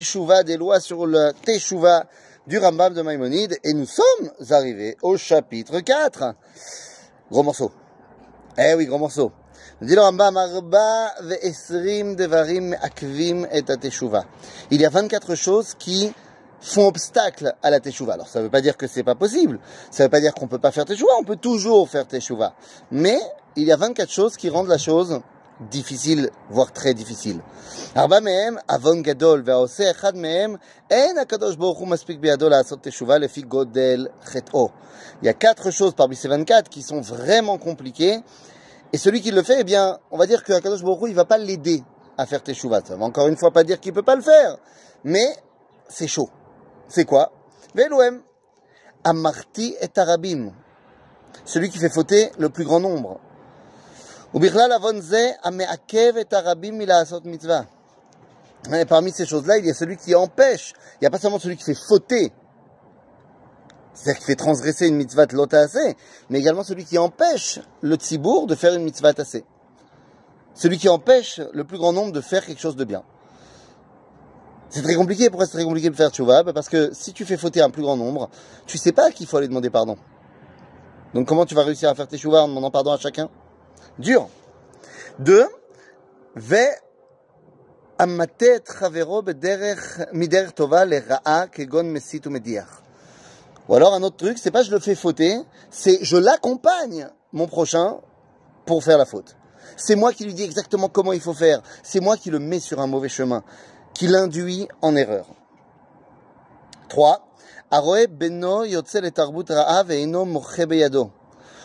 Teshuva, des lois sur le Teshuva du Rambam de Maïmonide, et nous sommes arrivés au chapitre 4. Gros morceau. Eh oui, gros morceau. Le Rambam. Il y a 24 choses qui font obstacle à la Teshuva. Alors ça ne veut pas dire que c'est pas possible, ça veut pas dire qu'on peut pas faire Teshuva, on peut toujours faire Teshuva. Mais il y a 24 choses qui rendent la chose difficile, voire très difficile. ארבע מהם, עוון גדול, והעושה אחד מהם, אין הקדוש ברוך הוא מספיק בידו לעשות תשובה לפי גודל חטאו. Il y a quatre choses parmi ces 24 qui sont vraiment compliquées, et celui qui le fait, eh bien, on va dire que Akadosh Baruch Hu, il va pas l'aider à faire teshuva. Ça va encore une fois pas dire qu'il peut pas le faire, mais c'est chaud. C'est quoi Ve'elohim, amarti et arabim. Celui qui fait fauter le plus grand nombre. Et parmi ces choses-là, il y a celui qui empêche. Il n'y a pas seulement celui qui fait fauter, c'est-à-dire qui fait transgresser une mitzvah assez, mais également celui qui empêche le tzibour de faire une mitzvah assez. Celui qui empêche le plus grand nombre de faire quelque chose de bien. C'est très compliqué. Pourquoi c'est très compliqué de faire tchouva Parce que si tu fais fauter un plus grand nombre, tu sais pas qu'il faut aller demander pardon. Donc comment tu vas réussir à faire tes en demandant pardon à chacun? dur. Deux, ve amatet chavero bederech mider tova le ra'a kegon mesit ou mediach. Ou alors un autre truc, c'est pas je le fais fauter, c'est je l'accompagne mon prochain pour faire la faute. C'est moi qui lui dis exactement comment il faut faire. C'est moi qui le mets sur un mauvais chemin, qui l'induit en erreur. 3. Aroe beno yotze le tarbut ra'a ve'ino moche beyado.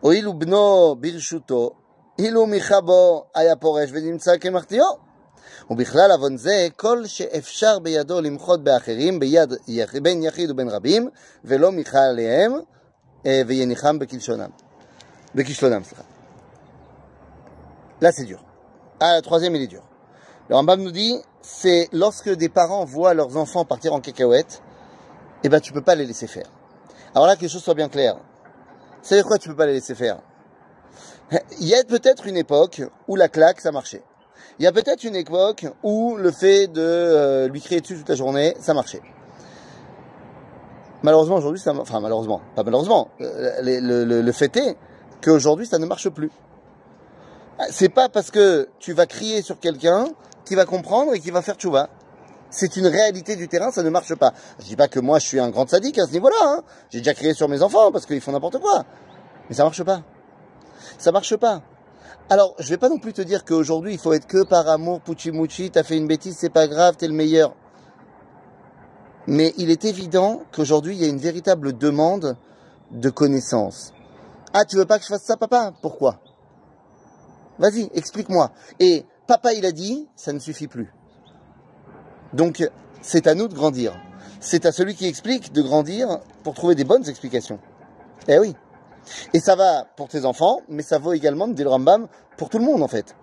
הואיל ובנו ברשותו, אילו מיכה בו היה פורש ונמצא כמחטיאו. ובכלל עוון זה, כל שאפשר בידו למחות באחרים, ביד, בין יחיד ובין רבים, ולא מיכה עליהם, ויניחם בכלשונם. בכישלונם, סליחה. Là, c'est dur. Ah, la troisième, il est dur. Le Rambam nous dit, c'est lorsque des parents voient leurs enfants partir en cacahuète, eh ben, tu peux pas les laisser faire. Alors là, que les choses soient bien claires. C'est quoi tu peux pas les laisser faire Il y a peut-être une époque où la claque, ça marchait. Il y a peut-être une époque où le fait de euh, lui crier dessus toute la journée, ça marchait. Malheureusement, aujourd'hui, ça, enfin malheureusement, pas malheureusement, euh, le, fait est qu'aujourd'hui, ça ne marche plus. C'est pas parce que tu vas crier sur quelqu'un qui va comprendre et qui va faire tchouva. C'est une réalité du terrain, ça ne marche pas. Je dis pas que moi je suis un grand sadique à ce niveau-là. Hein. J'ai déjà crié sur mes enfants parce qu'ils font n'importe quoi. Mais ça marche pas. Ça marche pas. Alors, je vais pas non plus te dire qu'aujourd'hui il faut être que par amour, puchi t'as fait une bêtise, c'est pas grave, t'es le meilleur. Mais il est évident qu'aujourd'hui il y a une véritable demande de connaissance. Ah, tu veux pas que je fasse ça, papa? Pourquoi? Vas-y, explique-moi. Et papa, il a dit, ça ne suffit plus. Donc, c'est à nous de grandir. C'est à celui qui explique de grandir pour trouver des bonnes explications. Eh oui. Et ça va pour tes enfants, mais ça vaut également, dit le Rambam, pour tout le monde en fait.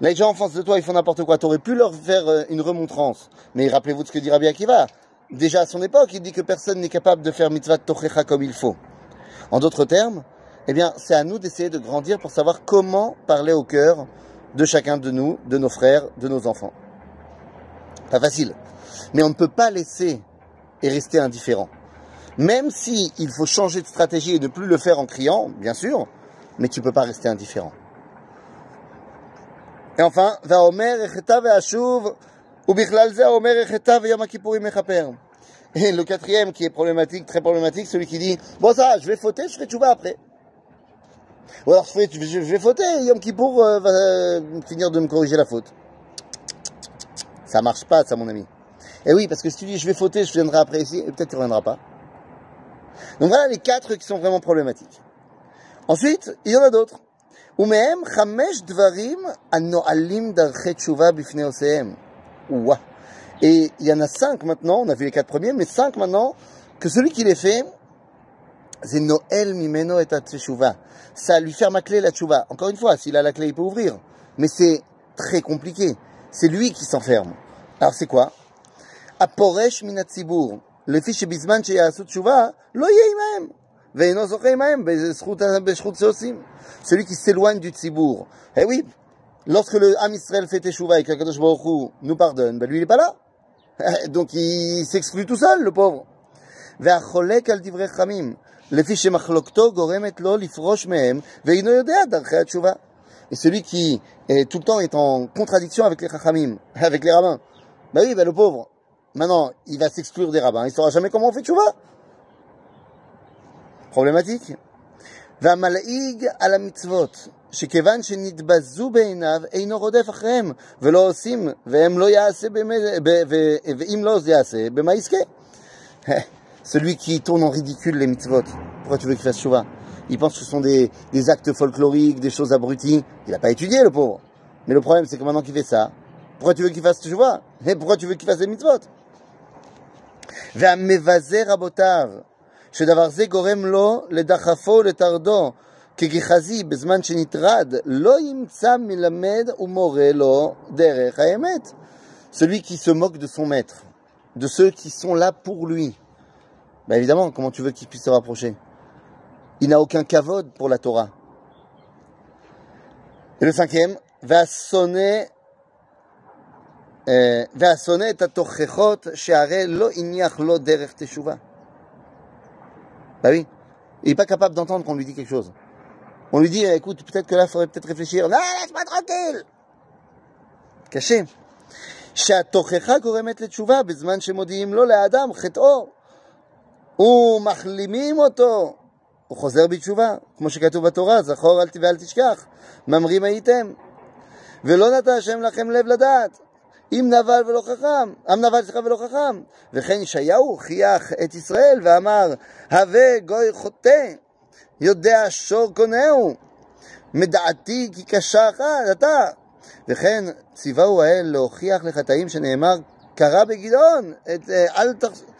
Les gens en face de toi, ils font n'importe quoi. T'aurais pu leur faire euh, une remontrance. Mais rappelez-vous de ce que dit Rabbi Akiva. Déjà à son époque, il dit que personne n'est capable de faire mitzvah tochecha comme il faut. En d'autres termes, eh bien, c'est à nous d'essayer de grandir pour savoir comment parler au cœur de chacun de nous, de nos frères, de nos enfants. Pas facile. Mais on ne peut pas laisser et rester indifférent. Même si il faut changer de stratégie et ne plus le faire en criant, bien sûr, mais tu ne peux pas rester indifférent. Et enfin, et le quatrième qui est problématique, très problématique, celui qui dit, bon ça, je vais fauter, je ferai tchouva après. Ou alors je, vais fauter, Yom Kippour euh, va euh, finir de me corriger la faute. Ça marche pas, ça, mon ami. Et oui, parce que si tu dis je vais fauter, je viendrai après ici, et peut-être tu ne reviendras pas. Donc voilà les quatre qui sont vraiment problématiques. Ensuite, il y en a d'autres. Umehem chamesh dvarim anoalim darchet tshuva bifne oseem. Ouah. Et il y en a cinq maintenant, on a vu les quatre premiers, mais cinq maintenant, que celui qui les fait, c'est Noël mimeno et tshuva. Ça lui ferme à clé la tshuva. Encore une fois, s'il a la clé, il peut ouvrir. Mais c'est très compliqué. C'est lui qui s'enferme. Alors c'est quoi? Aporesh minatzibur. Le fiche bisman sheyasu tshuva, lo yeimem. Veino zocheimem, beshchut seosim. Celui qui s'éloigne du tzibour. Eh oui, lorsque le Ham Israël fait teshuva et que Kadosh Baruch Hu nous pardonne, ben lui il est pas là. Donc il s'exclut tout seul, le pauvre. והחולק על דברי חכמים, לפי שמחלוקתו גורמת לו לפרוש מהם, ואינו יודע דרכי התשובה. Et celui qui est, tout le temps est en contradiction avec les chachamim, avec les rabbins. Bah oui, bah le pauvre, maintenant, il va s'exclure des rabbins, il saura jamais comment on fait tchouva. Problématique. והמלעיג על המצוות, שכיוון שנתבזו בעיניו, אינו רודף אחריהם, ולא עושים, והם לא יעשה, ואם לא יעשה, במה יזכה? Celui qui tourne en ridicule les mitzvot, pourquoi tu veux qu'il fasse chouva Il pense que ce sont des, des, actes folkloriques, des choses abruties. Il n'a pas étudié, le pauvre. Mais le problème, c'est que maintenant qu'il fait ça, pourquoi tu veux qu'il fasse chouva Et pourquoi tu veux qu'il fasse les mitzvot והמבזה רבותיו, שדבר זה גורם לו לדחפו לטרדו כגיחזי בזמן שנטרד, לא ימצא מלמד ומורה לו דרך האמת. Celui qui se moque de son maître, de ceux qui sont là pour lui, bah évidemment, comment tu veux qu'il puisse se rapprocher Il n'a aucun kavod pour la Torah. Et le cinquième, va sonner והשונא את התוכחות שהרי לא הניח לו דרך תשובה. Bah oui, il n'est pas capable d'entendre qu'on lui dit quelque chose. On lui dit, écoute, peut-être que là, il faudrait peut-être réfléchir. Non, laisse-moi tranquille caché. שהתוכחה גורמת לתשובה בזמן שמודיעים לו לאדם חטאו ומחלימים אותו. הוא חוזר בתשובה, כמו שכתוב בתורה, זכור אל ואל תשכח, ממרים הייתם. ולא נתן השם לכם לב לדעת, אם נבל ולא חכם, עם נבל סליחה ולא חכם. וכן ישעיהו חייך את ישראל ואמר, הווה גוי חוטא, יודע שור קונהו, מדעתי כי קשה אחת אתה. וכן ציווהו האל להוכיח לחטאים שנאמר, קרא בגדעון, את, אל תחסוך.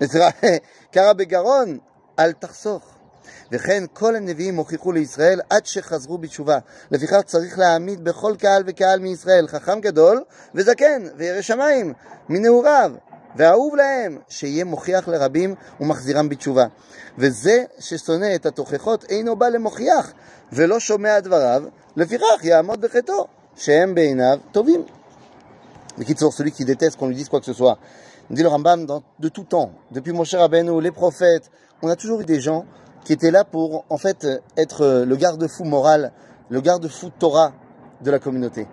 קרא בגרון, אל תחסוך. וכן כל הנביאים הוכיחו לישראל עד שחזרו בתשובה. לפיכך צריך להעמיד בכל קהל וקהל מישראל חכם גדול וזקן וירא שמיים מנעוריו ואהוב להם, שיהיה מוכיח לרבים ומחזירם בתשובה. וזה ששונא את התוכחות אינו בא למוכיח ולא שומע דבריו, לפיכך יעמוד בחטאו, שהם בעיניו טובים. בקיצור, celui qui déteste qu'on lui dise quoi que ce soit, dit le Rambam, dans, de tout temps, depuis les prophètes, on a toujours eu des gens qui étaient là pour, en fait, être le garde-fou moral, le garde-fou Torah de la communauté.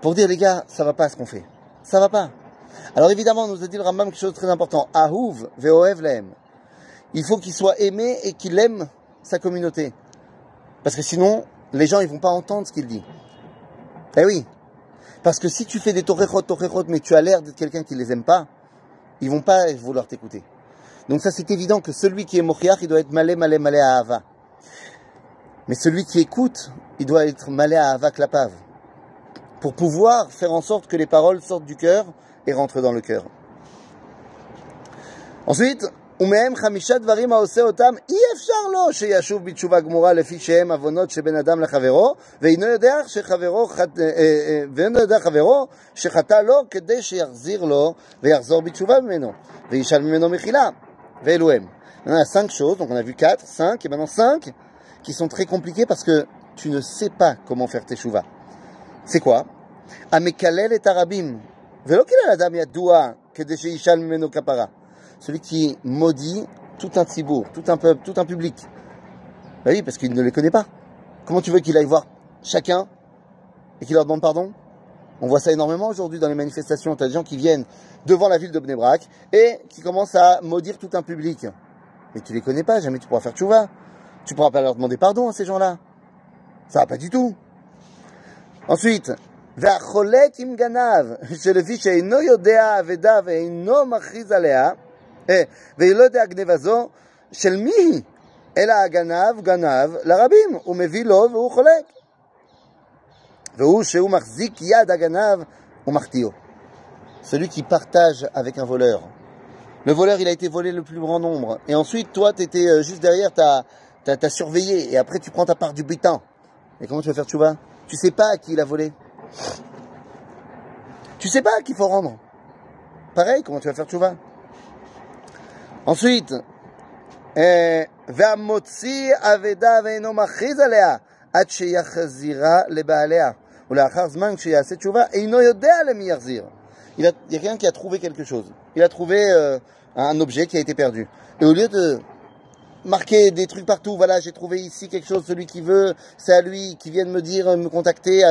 Pour dire, les gars, ça va pas ce qu'on fait. Ça va pas. Alors évidemment, nous a dit le Rambam quelque chose de très important. Ahuv ve'oev l'aime. Il faut qu'il soit aimé et qu'il aime sa communauté. Parce que sinon, les gens, ils vont pas entendre ce qu'il dit. Eh oui. Parce que si tu fais des torechot, torechot, mais tu as l'air d'être quelqu'un qui les aime pas, ils vont pas vouloir t'écouter. Donc ça, c'est évident que celui qui est mochiach, il doit être malé, malé, malé à Ava. Mais celui qui écoute, il doit être malé à Ava klapav. Pour pouvoir faire en sorte que les paroles sortent du cœur et rentrent dans le cœur. Ensuite, ומהם חמישה דברים העושה אותם אי אפשר לו שישוב בתשובה גמורה לפי שהם עוונות שבין אדם לחברו ואינו יודע שחברו ואינו יודע חברו שחטא לו כדי שיחזיר לו ויחזור בתשובה ממנו וישאל ממנו מחילה VLOM. On a cinq choses, donc on a vu quatre, cinq, et maintenant cinq qui sont très compliquées parce que tu ne sais pas comment faire tes chouvas. C'est quoi? Amekalel et Arabim. Celui qui maudit tout un tibour, tout un peuple, tout un public. Bah oui, parce qu'il ne les connaît pas. Comment tu veux qu'il aille voir chacun et qu'il leur demande pardon? On voit ça énormément aujourd'hui dans les manifestations. Tu as des gens qui viennent devant la ville de Bnebrak et qui commencent à maudire tout un public. Mais tu les connais pas, jamais tu pourras faire tchouva. Tu pourras pas leur demander pardon à ces gens-là. Ça va pas du tout. Ensuite, והחולק עם גנב, שלפי שאינו יודע אבדה ואינו מכריז עליה, והיא לא יודע גניבה זו, של מי היא? אלא הגנב גנב לרבים, הוא מביא לו והוא חולק. celui qui partage avec un voleur. Le voleur, il a été volé le plus grand nombre. Et ensuite, toi, tu étais euh, juste derrière, tu as, surveillé. Et après, tu prends ta part du butin. Et comment tu vas faire, tu vas Tu sais pas à qui il a volé. Tu sais pas à qui il faut rendre. Pareil, comment tu vas faire, tu vas Ensuite, eh, aveda il, y a quelqu'un qui a trouvé quelque chose. Il a trouvé euh, un objet qui a été perdu. Et au lieu de marquer des trucs partout, voilà, j'ai trouvé ici quelque chose, celui qui veut, c'est à lui, qui vient de me dire, me contacter,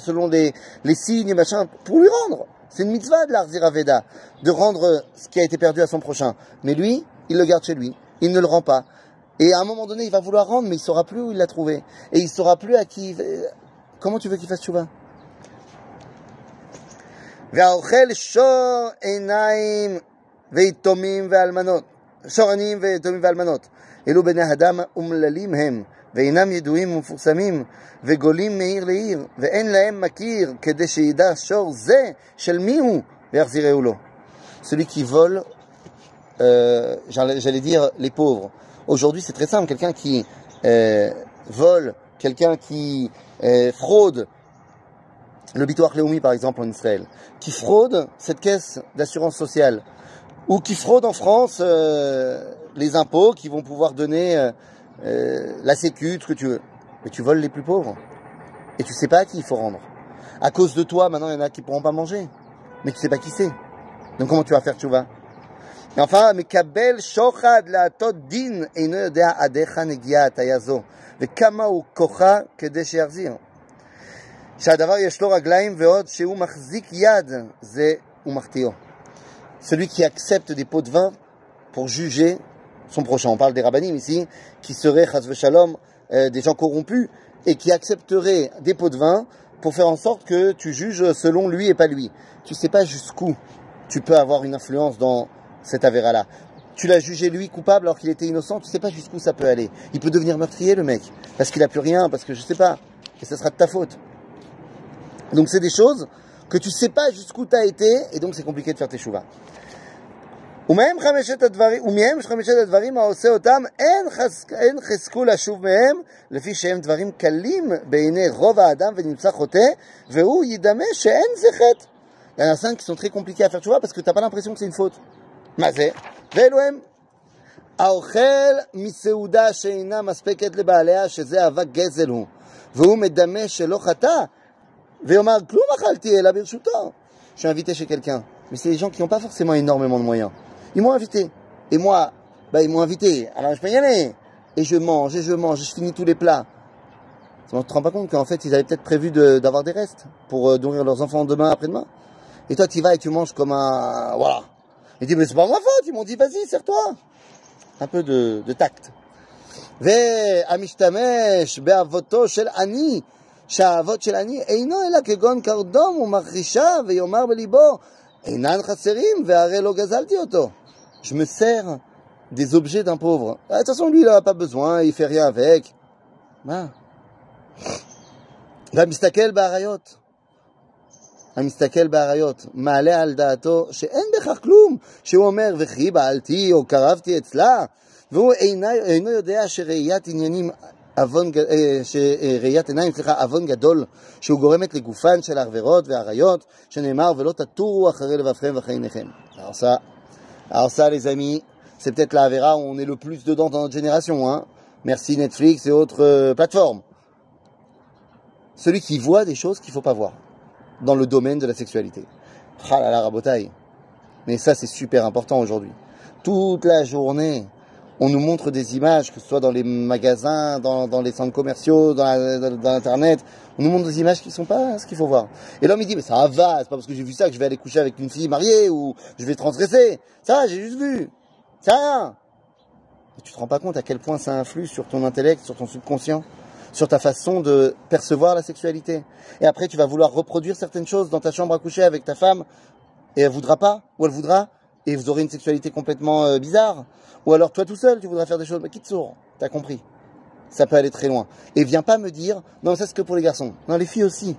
selon les, les signes, machin, pour lui rendre. C'est une mitzvah de l'Arzira Veda, de rendre ce qui a été perdu à son prochain. Mais lui, il le garde chez lui. Il ne le rend pas. Et à un moment donné, il va vouloir rendre, mais il saura plus où il l'a trouvé. Et il saura plus à qui. Comment tu veux qu'il fasse tchouva והאוכל שור עיניים ויתומים ואלמנות, שור עניים ויתומים ואלמנות. אלו בני אדם אומללים הם, ואינם ידועים ומפורסמים, וגולים מעיר לעיר, ואין להם מכיר, כדי שידע שור זה של מי הוא, ויחזירהו לו. Celui qui vole, euh, j'allais dire les pauvres. Aujourd'hui, c'est très simple. Quelqu'un qui euh, vole, quelqu'un qui euh, fraude, le Bitoir Leoumi par exemple en Israël, qui fraude cette caisse d'assurance sociale, ou qui fraude en France euh, les impôts qui vont pouvoir donner euh, euh, la sécu, ce que tu veux. Mais tu voles les plus pauvres. Et tu sais pas à qui il faut rendre. À cause de toi, maintenant, il y en a qui pourront pas manger. Mais tu sais pas qui c'est. Donc comment tu vas faire vas Et enfin, מקבל שוחד להטות דין אינו יודע עד היכן הגיעה הטיה זו, וכמה הוא כוחה כדי שיחזיר. שהדבר יש לו רגליים ועוד שהוא מחזיק יד, זה הוא מחטיאו. Celui qui accepte des pots de vin pour juger son prochain. On parle des rabbinim ici, qui seraient, chas shalom, euh, des gens corrompus, et qui accepteraient des pots de vin pour faire en sorte que tu juges selon lui et pas lui. Tu sais pas jusqu'où tu peux avoir une influence dans cette avéra-là. Tu l'as jugé lui coupable alors qu'il était innocent, tu sais pas jusqu'où ça peut aller. Il peut devenir meurtrier le mec, parce qu'il a plus rien, parce que je sais pas, et ça sera de ta faute. Donc c'est des choses que tu sais pas jusqu'où tu as été, et donc c'est compliqué de faire tes chouvas. ומהם חמשת הדברים, ומהם חמשת הדברים העושה אותם, אין, חס, אין חזקו לשוב מהם, לפי שהם דברים קלים בעיני רוב האדם ונמצא חוטא, והוא ידמה שאין זה חטא. Il y en a cinq qui sont très compliqués à faire, tu vois, parce que t'as pas l'impression que c'est une faute. מה זה? ואלו הם. האוכל מסעודה שאינה מספקת לבעליה, שזה אבק גזל הוא, והוא מדמה שלא חטא, ויאמר כלום אכלתי אלא ברשותו. Je suis invité chez quelqu'un, mais c'est des gens qui n'ont pas forcément énormément de moyens. Ils m'ont invité. Et moi, bah, ils m'ont invité. Alors je peux y aller. Et je mange, et je mange, et je finis tous les plats. Tu ne te rends pas compte qu'en fait, ils avaient peut-être prévu d'avoir des restes pour euh, nourrir leurs enfants demain, après-demain. Et toi, tu y vas et tu manges comme un... Voilà. Il dit, mais c'est pas ma faute. Ils m'ont dit, vas-y, serre-toi. Un peu de, de tact. והמשתמש באבותו של עני, שהאבות של עני אינו אלא כגון קרדום ומחרישה ויאמר בליבו אינן חסרים והרי לא גזלתי אותו je me sers des objets d'un pauvre. Ah, de toute façon, lui, il n'a pas besoin, il fait rien avec. והמסתכל באריות, המסתכל באריות, מעלה על דעתו שאין בכך כלום, שהוא אומר וכי בעלתי או קרבתי אצלה, והוא אינו, אינו יודע שראיית עניינים עוון, שראיית עיניים, סליחה, עוון גדול, שהוא גורמת לגופן של הערברות והאריות, שנאמר ולא תטורו אחרי לבבכם ואחרי עיניכם. Alors ça, les amis, c'est peut-être la Avera où on est le plus dedans dans notre génération. Hein. Merci Netflix euh. Celui qui voit des choses qu'il ne faut pas voir dans le domaine de la sexualité. Mais ça, c'est super important aujourd'hui. Toute la journée, on nous montre des images, que ce soit dans les magasins, dans, les centres commerciaux, dans, dans, Internet. On nous montre des images qui ne sont pas ce qu'il faut voir. Et l'homme, il dit, mais ça va, c'est pas parce que j'ai vu ça que je vais aller coucher avec une fille mariée ou je vais transgresser. Ça, j'ai juste vu. Ça. Et tu te rends pas compte à quel point ça influe sur ton intellect, sur ton subconscient, sur ta façon de percevoir la sexualité. Et après, tu vas vouloir reproduire certaines choses dans ta chambre à coucher avec ta femme, et elle voudra pas, ou elle voudra, et vous aurez une sexualité complètement euh, bizarre. Ou alors toi tout seul, tu voudras faire des choses, mais qui te sourd T'as compris Ça peut aller très loin. Et viens pas me dire, non, ça c'est que pour les garçons. Non, les filles aussi.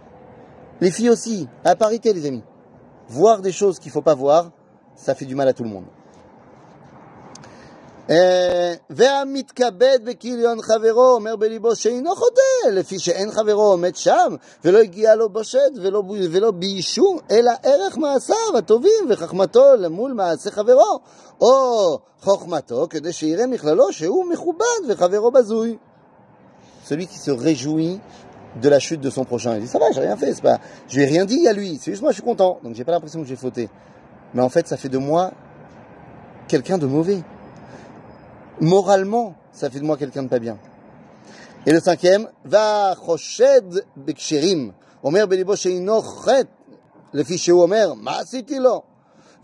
Les filles aussi. À parité, les amis. Voir des choses qu'il faut pas voir, ça fait du mal à tout le monde. והמתכבד בכיליון חברו אומר בליבו שאינו חוטא, לפי שאין חברו עומד שם, ולא הגיע לו בשד ולא, ולא ביישו, אלא ערך מעשיו הטובים וחכמתו למול מעשה חברו, או חוכמתו, כדי שיראה מכללו שהוא מכובד וחברו בזוי. Celui qui se réjouit de la chute de son prochain. Il dit, ça va, j'ai rien fait, c'est pas, je lui ai rien dit à lui, c'est juste moi, je suis content. Donc j'ai pas l'impression que j'ai fauté. Mais en fait, ça fait de moi quelqu'un de mauvais. Moralement, ça fait de moi quelqu'un de pas bien. Et le cinquième, va choshed beksherim. Omer belibo sheino chet. Le fichier Omer, ma עשיתי לו?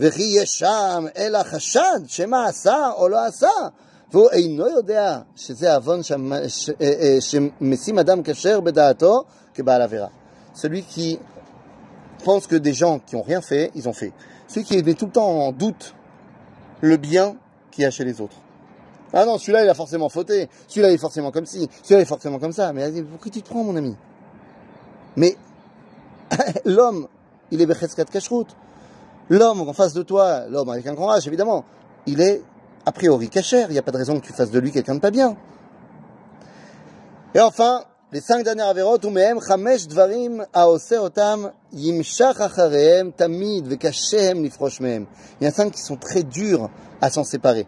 וכי יש שם אלא חשד שמה עשה או לא עשה, והוא אינו יודע שזה עוון שמשים אדם כשר בדעתו כבעל עבירה. Celui qui pense que des gens qui ont rien fait, ils ont fait. Celui qui met tout le temps en doute le bien qu'il y a chez les autres. Ah non, celui-là, il a forcément fauté. Celui-là, il est forcément comme ci. Celui-là, il est forcément comme ça. Mais pourquoi tu te prends, mon ami? Mais l'homme, il est Becheskat Kashrut. L'homme en face de toi, l'homme avec un grand H, évidemment, il est a priori kacher. Il n'y a pas de raison que tu fasses de lui quelqu'un de pas bien. Et enfin, les cinq dernières avérotes, mehem chamesh dvarim aose otam yimshach acharehem tamid vekashem nifrosh mehem. Il y a cinq qui sont très durs à s'en séparer.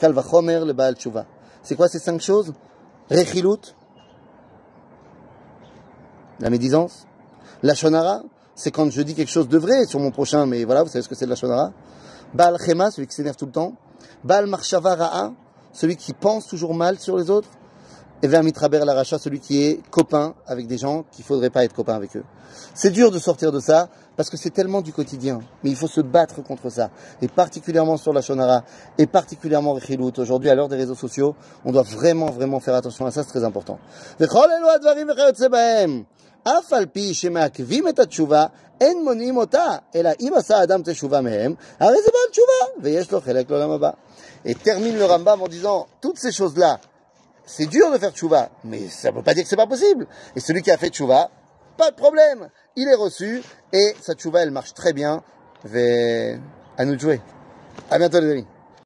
Le C'est quoi ces cinq choses? Rechilut, la médisance. La Shonara, c'est quand je dis quelque chose de vrai sur mon prochain, mais voilà, vous savez ce que c'est de la Shonara. Baal Chema, celui qui s'énerve tout le temps. Baal Marshavaraa, celui qui pense toujours mal sur les autres. Et vers mitraber la racha, celui qui est copain avec des gens qu'il faudrait pas être copain avec eux. C'est dur de sortir de ça parce que c'est tellement du quotidien. Mais il faut se battre contre ça. Et particulièrement sur la shonara et particulièrement Rechilut. Aujourd'hui, à l'heure des réseaux sociaux, on doit vraiment, vraiment faire attention à ça. C'est très important. אף על פי שמעכבים את התשובה, אין מונעים אותה, אלא אם עשה אדם תשובה מהם, הרי זה בעל תשובה, ויש לו חלק לעולם הבא. Et termine le Rambam en disant, toutes ces choses-là, c'est dur de faire tchouva, mais ça ne veut pas dire que c'est pas possible. Et celui qui a fait tchouva, pas de problème, il est reçu, et sa tchouva, elle marche très bien. À nous de jouer. À bientôt les amis.